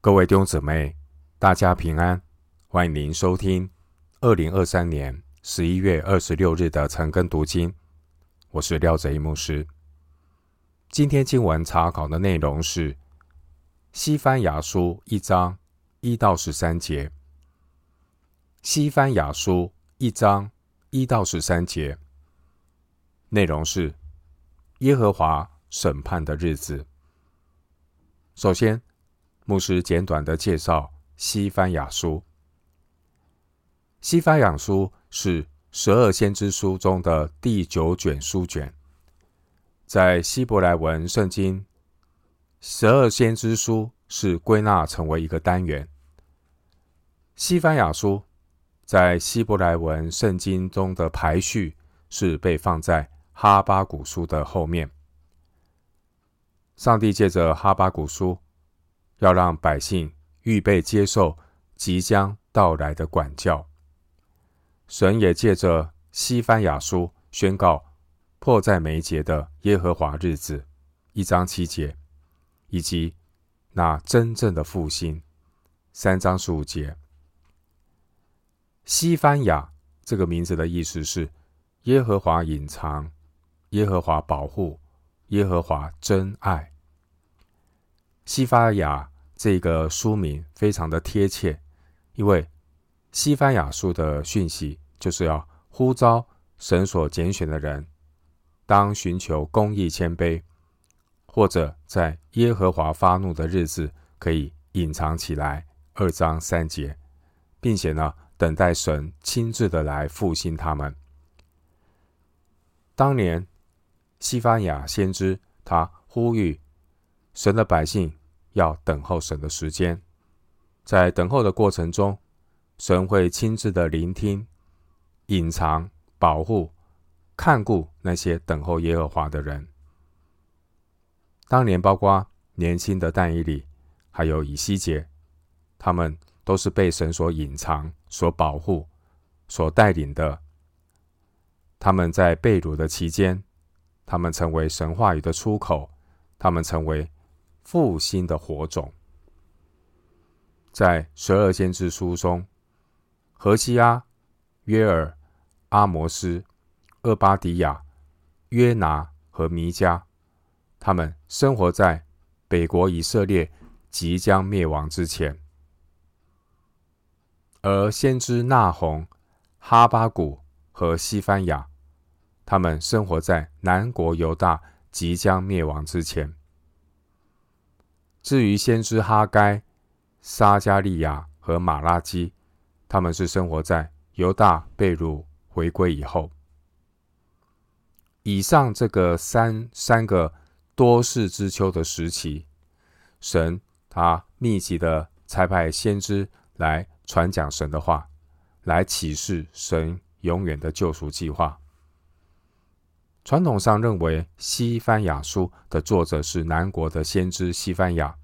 各位弟兄姊妹，大家平安！欢迎您收听二零二三年十一月二十六日的晨更读经。我是廖泽一牧师。今天经文查考的内容是《西番雅书》一章一到十三节，《西番雅书》一章一到十三节内容是耶和华审判的日子。首先，牧师简短的介绍西番雅书。西番雅书是十二先知书中的第九卷书卷，在希伯来文圣经，十二先知书是归纳成为一个单元。西番雅书在希伯来文圣经中的排序是被放在哈巴谷书的后面。上帝借着哈巴谷书。要让百姓预备接受即将到来的管教，神也借着西番雅书宣告迫在眉睫的耶和华日子，一章七节，以及那真正的复兴，三章十五节。西番雅这个名字的意思是耶和华隐藏、耶和华保护、耶和华真爱。西番雅这个书名非常的贴切，因为西番雅书的讯息就是要呼召神所拣选的人，当寻求公义谦卑，或者在耶和华发怒的日子可以隐藏起来。二章三节，并且呢，等待神亲自的来复兴他们。当年西番雅先知他呼吁神的百姓。要等候神的时间，在等候的过程中，神会亲自的聆听、隐藏、保护、看顾那些等候耶和华的人。当年，包括年轻的但以理，还有以西结，他们都是被神所隐藏、所保护、所带领的。他们在被掳的期间，他们成为神话语的出口，他们成为。复兴的火种，在十二先知书中，何西阿、约尔、阿摩斯、厄巴迪亚、约拿和弥迦，他们生活在北国以色列即将灭亡之前，而先知那鸿、哈巴谷和西番雅，他们生活在南国犹大即将灭亡之前。至于先知哈该、撒迦利亚和马拉基，他们是生活在犹大被掳回归以后。以上这个三三个多事之秋的时期，神他密集的差派先知来传讲神的话，来启示神永远的救赎计划。传统上认为，西番雅书的作者是南国的先知西番雅。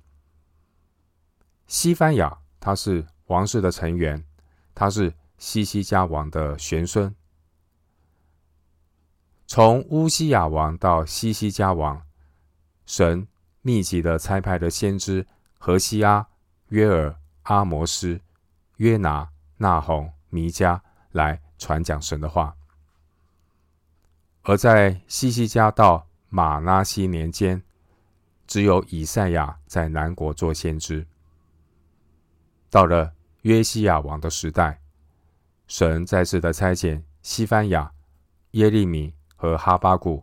西番雅他是王室的成员，他是西西家王的玄孙。从乌西雅王到西西家王，神密集的差派的先知何西阿、约尔、阿摩斯、约拿、那鸿、弥迦来传讲神的话。而在西西家到马拉西年间，只有以赛亚在南国做先知。到了约西亚王的时代，神再次的差遣西番雅、耶利米和哈巴谷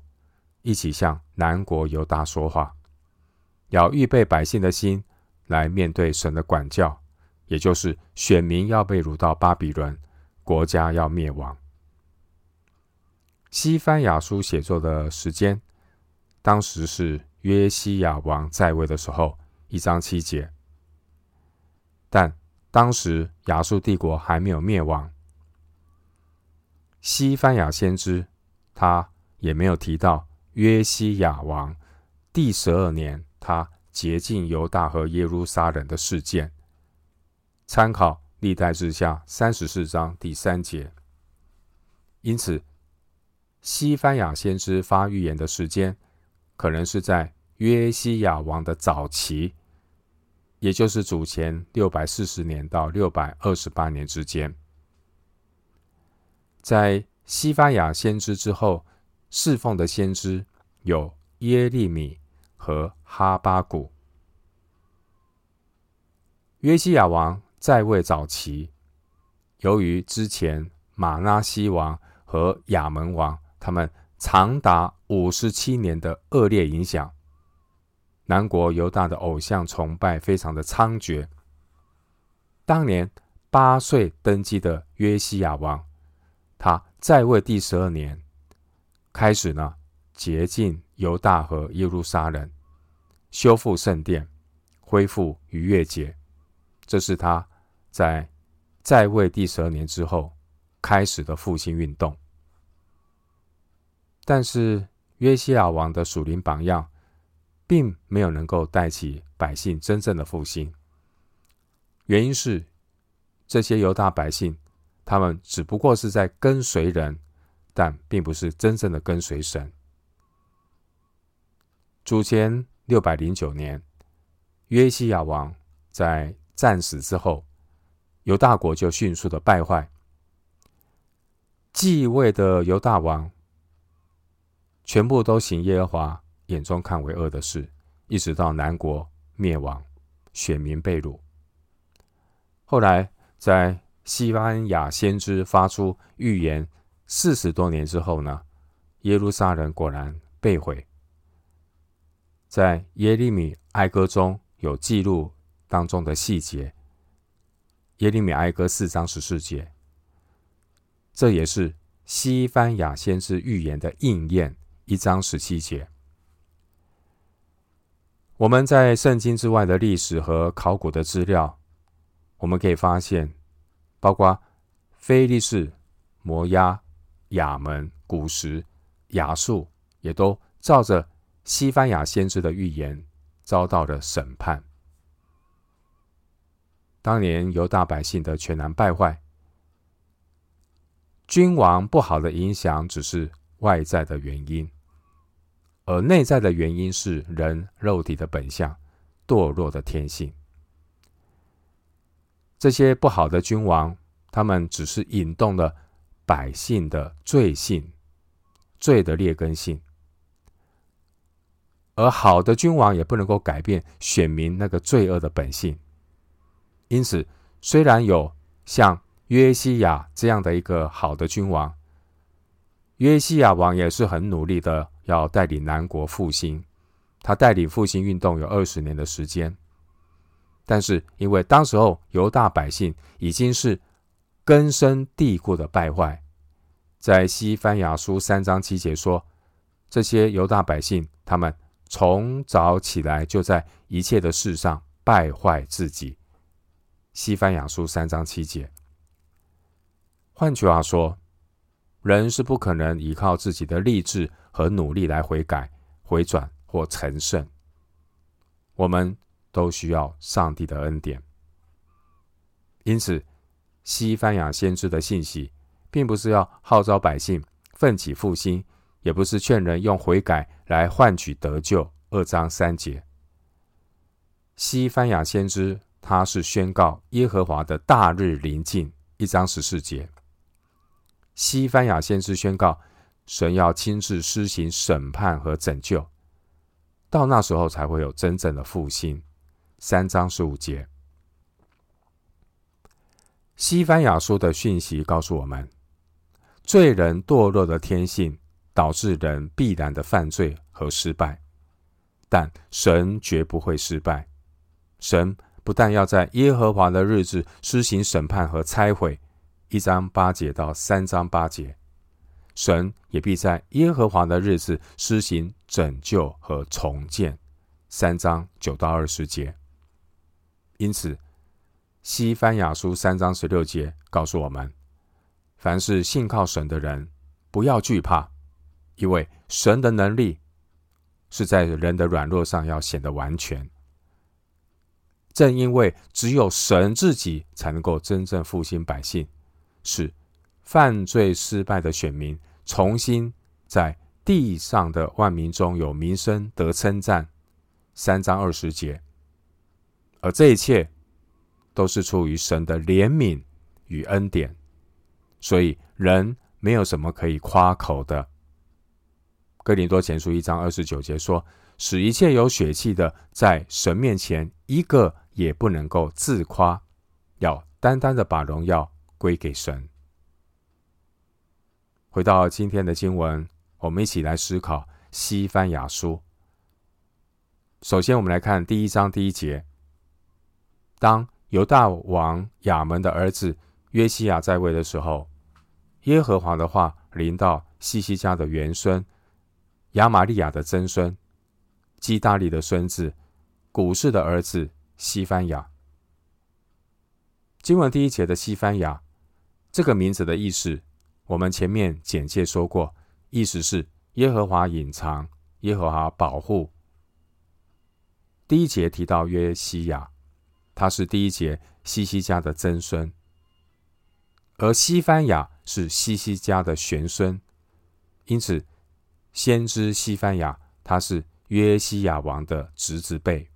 一起向南国犹大说话，要预备百姓的心来面对神的管教，也就是选民要被掳到巴比伦，国家要灭亡。西番雅书写作的时间，当时是约西亚王在位的时候，一章七节。但当时亚述帝国还没有灭亡，西番雅先知他也没有提到约西亚王第十二年他洁净犹大和耶路撒冷的事件。参考历代志下三十四章第三节。因此。西番雅先知发预言的时间，可能是在约西亚王的早期，也就是主前六百四十年到六百二十八年之间。在西番雅先知之后，侍奉的先知有耶利米和哈巴谷。约西亚王在位早期，由于之前玛拿西王和亚门王他们长达五十七年的恶劣影响，南国犹大的偶像崇拜非常的猖獗。当年八岁登基的约西亚王，他在位第十二年，开始呢洁净犹大和耶路撒冷，修复圣殿，恢复逾越节。这是他在在位第十二年之后开始的复兴运动。但是约西亚王的属灵榜样，并没有能够带起百姓真正的复兴。原因是这些犹大百姓，他们只不过是在跟随人，但并不是真正的跟随神。主前六百零九年，约西亚王在战死之后，犹大国就迅速的败坏。继位的犹大王，全部都行耶和华眼中看为恶的事，一直到南国灭亡，选民被掳。后来，在西班牙先知发出预言四十多年之后呢，耶路撒冷果然被毁。在耶利米哀歌中有记录。当中的细节，耶利米哀歌四章十四节，这也是西班牙先知预言的应验。一章十七节，我们在圣经之外的历史和考古的资料，我们可以发现，包括非利士、摩押、亚门、古时、亚述，也都照着西班牙先知的预言遭到了审判。当年犹大百姓的全然败坏，君王不好的影响只是外在的原因，而内在的原因是人肉体的本相、堕落的天性。这些不好的君王，他们只是引动了百姓的罪性、罪的劣根性，而好的君王也不能够改变选民那个罪恶的本性。因此，虽然有像约西亚这样的一个好的君王，约西亚王也是很努力的要带领南国复兴。他带领复兴运动有二十年的时间，但是因为当时候犹大百姓已经是根深蒂固的败坏，在西番雅书三章七节说，这些犹大百姓他们从早起来就在一切的事上败坏自己。西番雅书三章七节。换句话说，人是不可能依靠自己的力志和努力来悔改、回转或成圣。我们都需要上帝的恩典。因此，西番雅先知的信息，并不是要号召百姓奋起复兴，也不是劝人用悔改来换取得救。二章三节。西番雅先知。他是宣告耶和华的大日临近，一章十四节。西番雅先知宣告，神要亲自施行审判和拯救，到那时候才会有真正的复兴，三章十五节。西番雅书的讯息告诉我们，罪人堕落的天性导致人必然的犯罪和失败，但神绝不会失败，神。不但要在耶和华的日子施行审判和拆毁，一章八节到三章八节，神也必在耶和华的日子施行拯救和重建，三章九到二十节。因此，西番雅书三章十六节告诉我们：凡是信靠神的人，不要惧怕，因为神的能力是在人的软弱上要显得完全。正因为只有神自己才能够真正复兴百姓，使犯罪失败的选民重新在地上的万民中有名声得称赞。三章二十节，而这一切都是出于神的怜悯与恩典，所以人没有什么可以夸口的。哥林多前书一章二十九节说：“使一切有血气的，在神面前一个也不能够自夸，要单单的把荣耀归给神。”回到今天的经文，我们一起来思考西番雅书。首先，我们来看第一章第一节：当犹大王亚门的儿子约西亚在位的时候，耶和华的话临到西西家的元孙。亚玛利亚的曾孙，基大利的孙子，古氏的儿子西番雅。经文第一节的西番雅这个名字的意思，我们前面简介说过，意思是耶和华隐藏，耶和华保护。第一节提到约西亚，他是第一节西西家的曾孙，而西番雅是西西家的玄孙，因此。先知西番雅，他是约西亚王的侄子辈。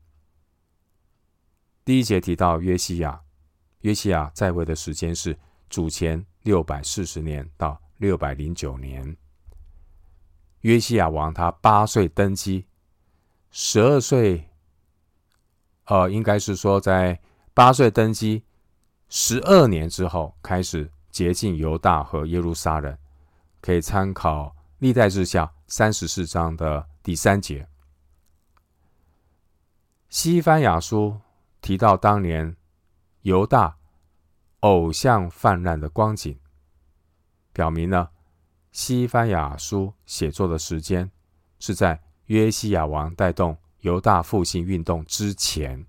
第一节提到约西亚，约西亚在位的时间是主前六百四十年到六百零九年。约西亚王他八岁登基，十二岁，呃，应该是说在八岁登基，十二年之后开始洁净犹大和耶路撒冷，可以参考历代志下。三十四章的第三节，西番雅书提到当年犹大偶像泛滥的光景，表明了西番雅书写作的时间是在约西亚王带动犹大复兴运动之前。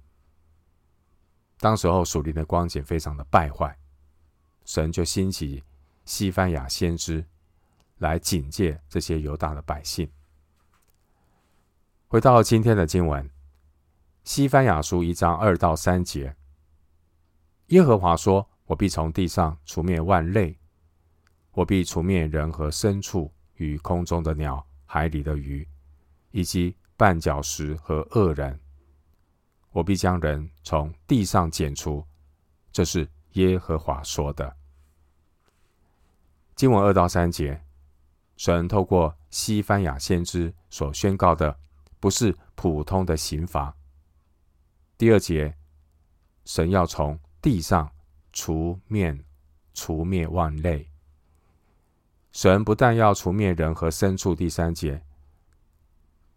当时候属灵的光景非常的败坏，神就兴起西番雅先知。来警戒这些犹大的百姓。回到今天的经文，《西番雅书》一章二到三节，耶和华说：“我必从地上除灭万类，我必除灭人和牲畜与空中的鸟、海里的鱼，以及绊脚石和恶人。我必将人从地上剪除。”这是耶和华说的。经文二到三节。神透过西番雅先知所宣告的，不是普通的刑罚。第二节，神要从地上除灭除灭万类。神不但要除灭人和牲畜，第三节，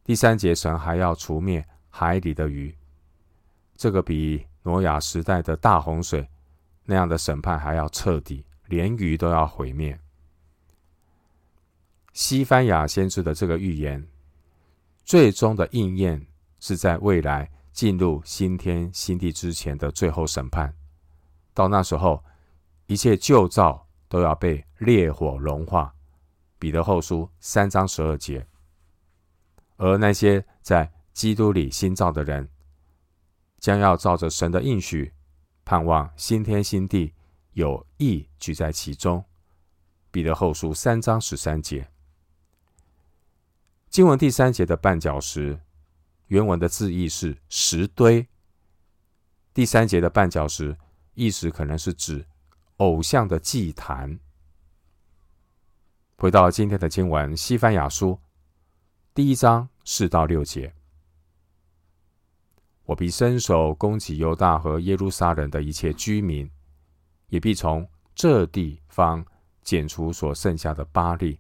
第三节神还要除灭海里的鱼。这个比挪亚时代的大洪水那样的审判还要彻底，连鱼都要毁灭。西番雅先知的这个预言，最终的应验是在未来进入新天新地之前的最后审判。到那时候，一切旧造都要被烈火融化。彼得后书三章十二节。而那些在基督里新造的人，将要照着神的应许，盼望新天新地有义居在其中。彼得后书三章十三节。经文第三节的绊脚石，原文的字义是石堆。第三节的绊脚石，意思可能是指偶像的祭坛。回到今天的经文，西番雅书第一章四到六节，我必伸手攻击犹大和耶路撒冷的一切居民，也必从这地方剪除所剩下的巴力，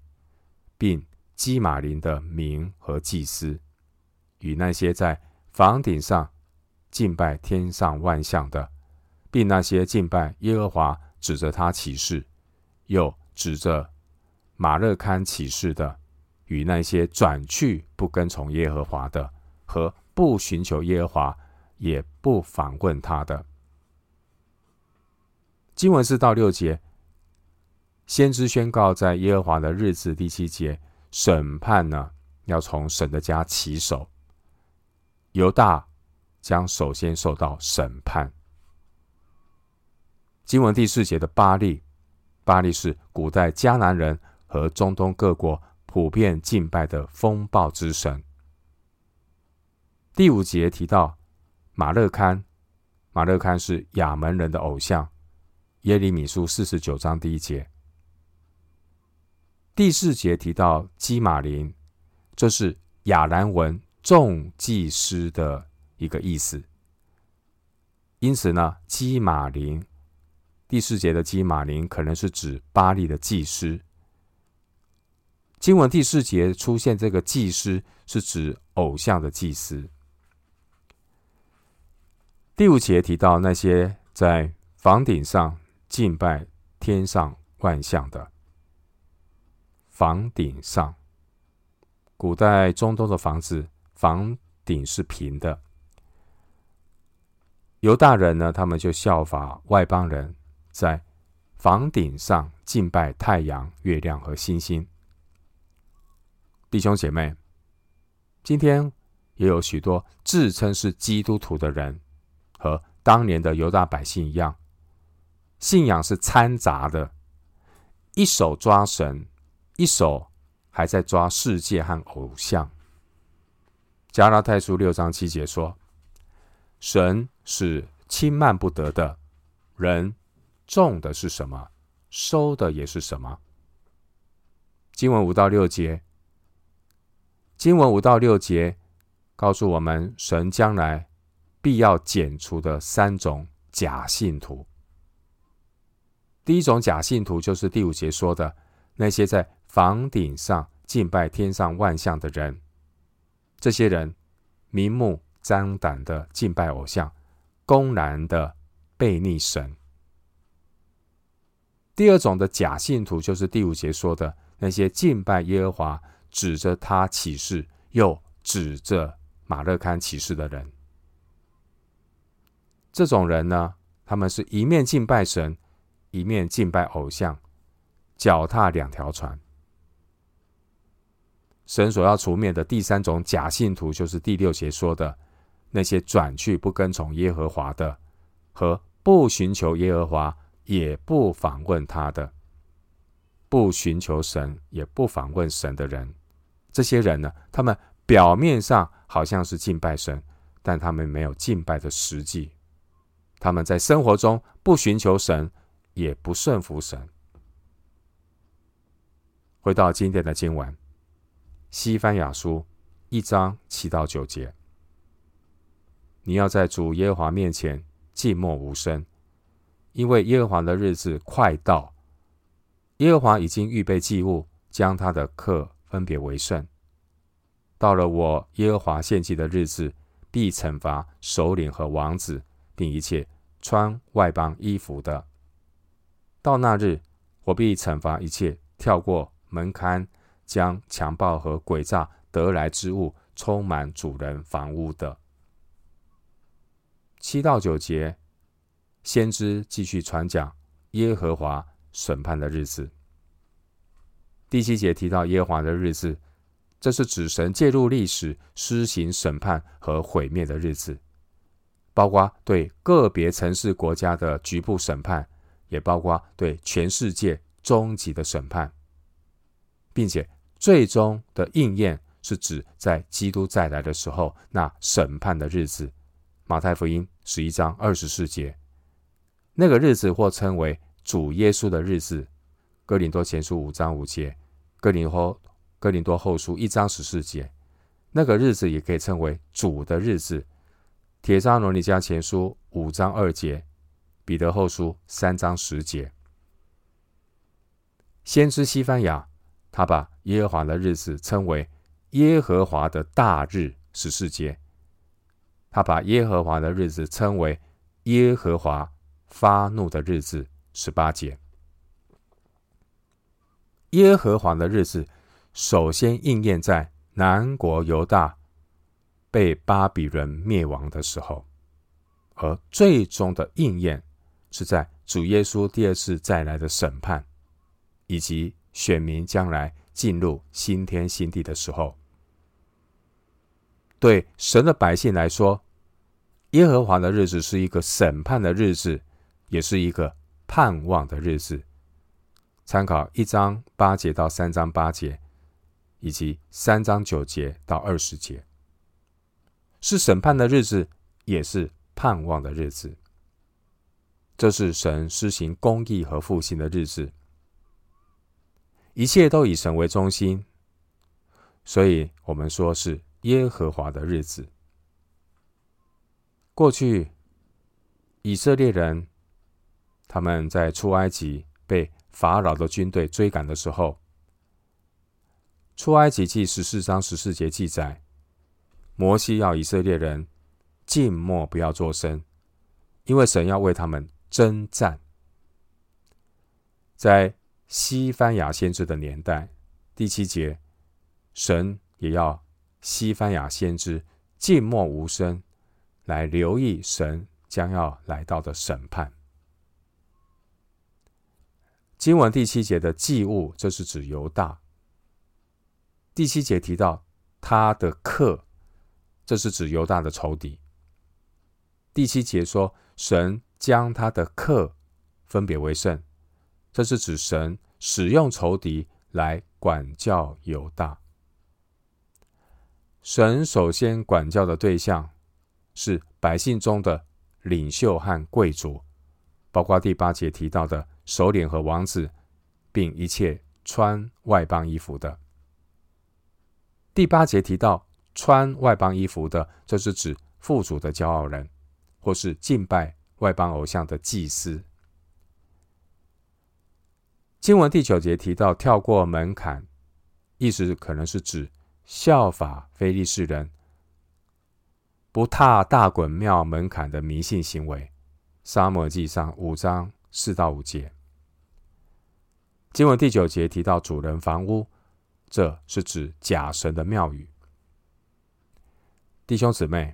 并。基马林的民和祭司，与那些在房顶上敬拜天上万象的，并那些敬拜耶和华指着他起誓，又指着马勒堪起誓的，与那些转去不跟从耶和华的，和不寻求耶和华也不访问他的。经文四到六节，先知宣告在耶和华的日子第七节。审判呢，要从神的家起手。犹大将首先受到审判。经文第四节的巴力，巴力是古代迦南人和中东各国普遍敬拜的风暴之神。第五节提到马勒堪，马勒堪是亚门人的偶像。耶利米书四十九章第一节，第四节提到基马林，这是亚兰文众祭司的一个意思。因此呢，基马林第四节的基玛林可能是指巴利的祭司。经文第四节出现这个祭司，是指偶像的祭司。第五节提到那些在房顶上敬拜天上万象的。房顶上，古代中东的房子房顶是平的。犹大人呢，他们就效法外邦人，在房顶上敬拜太阳、月亮和星星。弟兄姐妹，今天也有许多自称是基督徒的人，和当年的犹大百姓一样，信仰是掺杂的，一手抓神，一手还在抓世界和偶像。加拉太书六章七节说：“神是轻慢不得的，人种的是什么，收的也是什么。”经文五到六节。经文五到六节告诉我们，神将来必要剪除的三种假信徒。第一种假信徒就是第五节说的那些在房顶上敬拜天上万象的人。这些人明目张胆的敬拜偶像，公然的悖逆神。第二种的假信徒就是第五节说的那些敬拜耶和华。指着他起誓，又指着马勒堪起誓的人，这种人呢，他们是一面敬拜神，一面敬拜偶像，脚踏两条船。神所要除灭的第三种假信徒，就是第六节说的那些转去不跟从耶和华的，和不寻求耶和华也不访问他的，不寻求神也不访问神的人。这些人呢，他们表面上好像是敬拜神，但他们没有敬拜的实际。他们在生活中不寻求神，也不顺服神。回到今天的经文，《西番雅书》一章七到九节：你要在主耶和华面前静默无声，因为耶和华的日子快到。耶和华已经预备祭物，将他的客。分别为圣。到了我耶和华献祭的日子，必惩罚首领和王子，并一切穿外邦衣服的。到那日，我必惩罚一切跳过门槛，将强暴和诡诈得来之物充满主人房屋的。七到九节，先知继续传讲耶和华审判的日子。第七节提到耶和华的日子，这是指神介入历史、施行审判和毁灭的日子，包括对个别城市国家的局部审判，也包括对全世界终极的审判，并且最终的应验是指在基督再来的时候那审判的日子。马太福音十一章二十四节，那个日子或称为主耶稣的日子。哥林多前书五章五节，哥林后哥林多后书一章十四节，那个日子也可以称为主的日子。帖撒罗尼迦前书五章二节，彼得后书三章十节。先知西番雅，他把耶和华的日子称为耶和华的大日十四节，他把耶和华的日子称为耶和华发怒的日子十八节。耶和华的日子，首先应验在南国犹大被巴比伦灭亡的时候，而最终的应验是在主耶稣第二次再来的审判，以及选民将来进入新天新地的时候。对神的百姓来说，耶和华的日子是一个审判的日子，也是一个盼望的日子。参考一章八节到三章八节，以及三章九节到二十节，是审判的日子，也是盼望的日子。这是神施行公义和复兴的日子，一切都以神为中心，所以我们说是耶和华的日子。过去以色列人他们在出埃及被法老的军队追赶的时候，出埃及记十四章十四节记载，摩西要以色列人静默，不要作声，因为神要为他们征战。在西班牙先知的年代，第七节，神也要西班牙先知静默无声，来留意神将要来到的审判。经文第七节的祭物，这是指犹大。第七节提到他的客，这是指犹大的仇敌。第七节说神将他的客分别为圣，这是指神使用仇敌来管教犹大。神首先管教的对象是百姓中的领袖和贵族，包括第八节提到的首领和王子，并一切穿外邦衣服的。第八节提到穿外邦衣服的，这是指富足的骄傲人，或是敬拜外邦偶像的祭司。经文第九节提到跳过门槛，意思可能是指效法非利士人，不踏大衮庙门槛的迷信行为。沙漠记上五章四到五节。经文第九节提到主人房屋。这是指假神的庙宇，弟兄姊妹，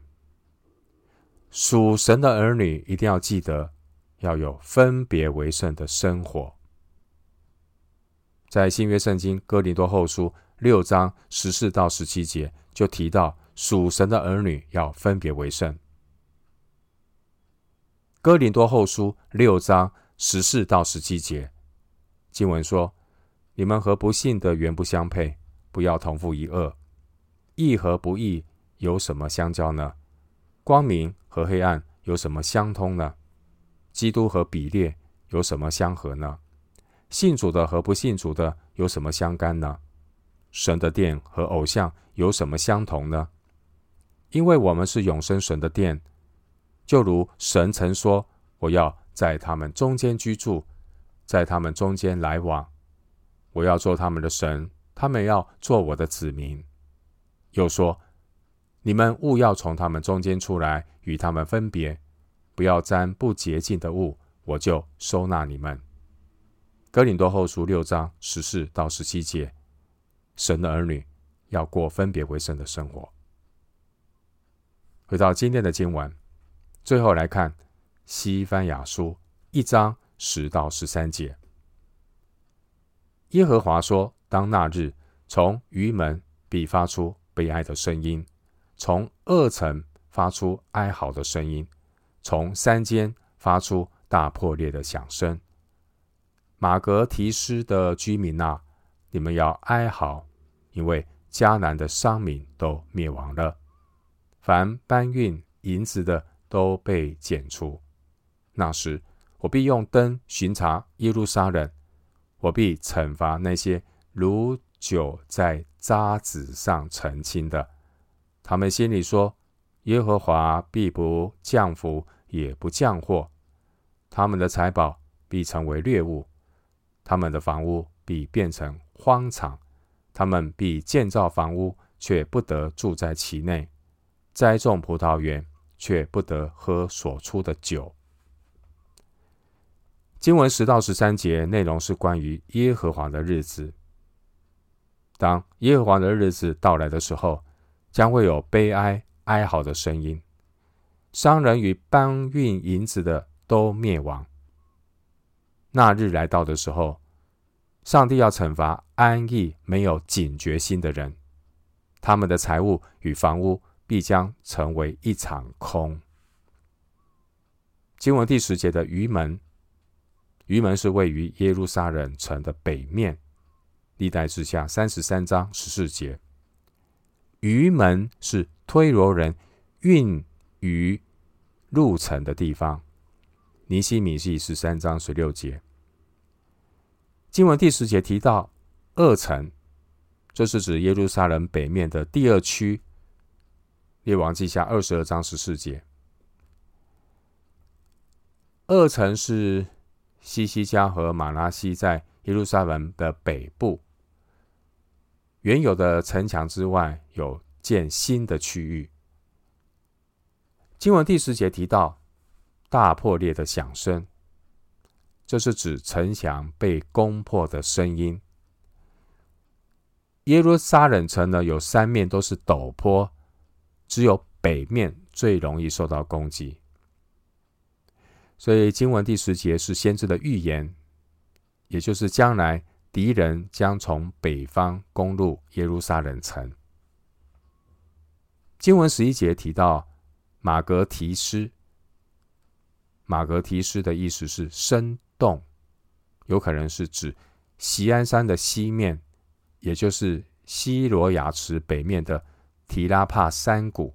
属神的儿女一定要记得要有分别为圣的生活。在新约圣经哥林多后书六章十四到十七节就提到属神的儿女要分别为圣。哥林多后书六章十四到十七节经文说。你们和不信的原不相配，不要同负一轭。义和不义有什么相交呢？光明和黑暗有什么相通呢？基督和比列有什么相合呢？信主的和不信主的有什么相干呢？神的殿和偶像有什么相同呢？因为我们是永生神的殿，就如神曾说：“我要在他们中间居住，在他们中间来往。”我要做他们的神，他们要做我的子民。又说：你们务要从他们中间出来，与他们分别，不要沾不洁净的物，我就收纳你们。哥林多后书六章十四到十七节，神的儿女要过分别为圣的生活。回到今天的经文，最后来看西番雅书一章十到十三节。耶和华说：“当那日，从鱼门必发出悲哀的声音，从二层发出哀嚎的声音，从山间发出大破裂的响声。玛格提斯的居民啊，你们要哀嚎，因为迦南的商民都灭亡了，凡搬运银子的都被剪除。那时，我必用灯巡查耶路撒冷。”我必惩罚那些如酒在渣滓上澄清的。他们心里说：“耶和华必不降福，也不降祸。他们的财宝必成为掠物，他们的房屋必变成荒场。他们必建造房屋，却不得住在其内；栽种葡萄园，却不得喝所出的酒。”经文十到十三节内容是关于耶和华的日子。当耶和华的日子到来的时候，将会有悲哀、哀嚎的声音。商人与搬运银子的都灭亡。那日来到的时候，上帝要惩罚安逸、没有警觉心的人，他们的财物与房屋必将成为一场空。经文第十节的鱼门。鱼门是位于耶路撒冷城的北面，历代志下三十三章十四节。鱼门是推罗人运鱼入城的地方。尼西米记十三章十六节。经文第十节提到二城，这是指耶路撒冷北面的第二区。列王记下二十二章十四节。二城是西西家和马拉西在耶路撒冷的北部。原有的城墙之外，有建新的区域。经文第十节提到大破裂的响声，这是指城墙被攻破的声音。耶路撒冷城呢，有三面都是陡坡，只有北面最容易受到攻击。所以经文第十节是先知的预言，也就是将来。敌人将从北方攻入耶路撒冷城。经文十一节提到马格提斯，马格提斯的意思是生动，有可能是指锡安山的西面，也就是西罗亚池北面的提拉帕山谷。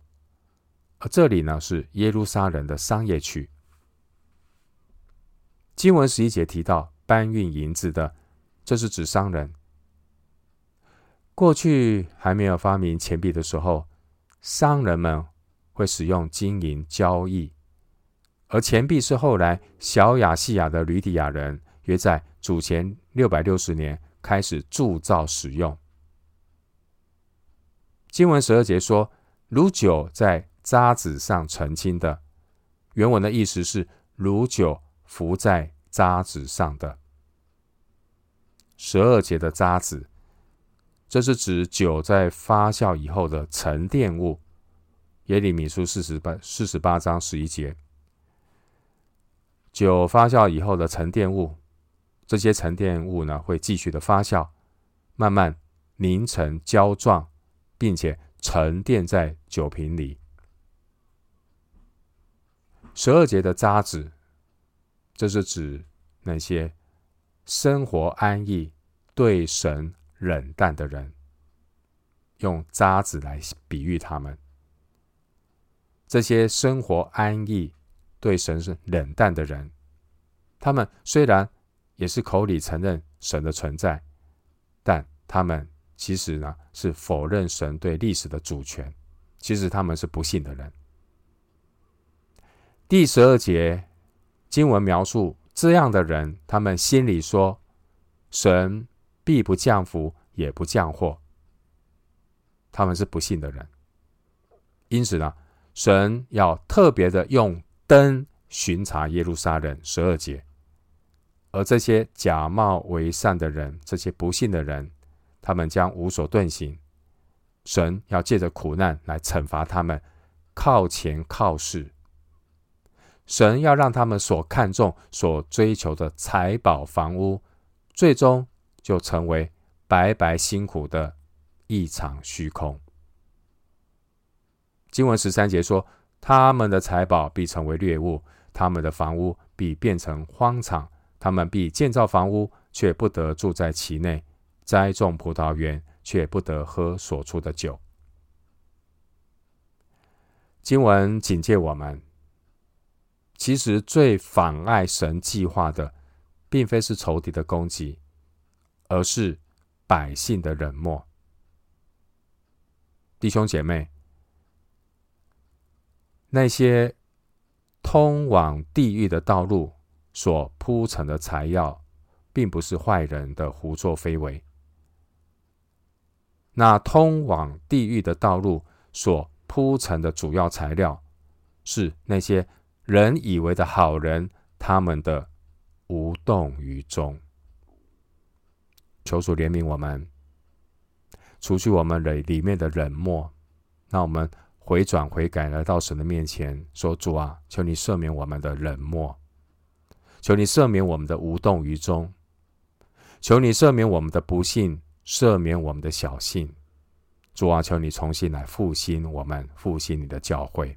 而这里呢，是耶路撒冷的商业区。经文十一节提到搬运银子的。这是指商人。过去还没有发明钱币的时候，商人们会使用金银交易，而钱币是后来小亚细亚的吕底亚人约在主前六百六十年开始铸造使用。经文十二节说：“如酒在渣滓上澄清的。”原文的意思是“如酒浮在渣子上的”。十二节的渣子，这是指酒在发酵以后的沉淀物。耶利米书四十八四十八章十一节，酒发酵以后的沉淀物，这些沉淀物呢，会继续的发酵，慢慢凝成胶状，并且沉淀在酒瓶里。十二节的渣子，这是指那些。生活安逸、对神冷淡的人，用渣子来比喻他们。这些生活安逸、对神是冷淡的人，他们虽然也是口里承认神的存在，但他们其实呢是否认神对历史的主权。其实他们是不信的人。第十二节经文描述。这样的人，他们心里说：“神必不降福，也不降祸。”他们是不信的人。因此呢，神要特别的用灯巡查耶路撒冷。十二节，而这些假冒为善的人，这些不信的人，他们将无所遁形。神要借着苦难来惩罚他们，靠钱靠势。神要让他们所看重、所追求的财宝、房屋，最终就成为白白辛苦的一场虚空。经文十三节说：“他们的财宝必成为掠物，他们的房屋必变成荒场，他们必建造房屋，却不得住在其内；栽种葡萄园，却不得喝所出的酒。”经文警戒我们。其实最妨碍神计划的，并非是仇敌的攻击，而是百姓的冷漠。弟兄姐妹，那些通往地狱的道路所铺成的材料，并不是坏人的胡作非为。那通往地狱的道路所铺成的主要材料，是那些。人以为的好人，他们的无动于衷。求主怜悯我们，除去我们里里面的冷漠，让我们回转悔改，来到神的面前，说：“主啊，求你赦免我们的冷漠，求你赦免我们的无动于衷，求你赦免我们的不信，赦免我们的小信。主啊，求你重新来复兴我们，复兴你的教会。”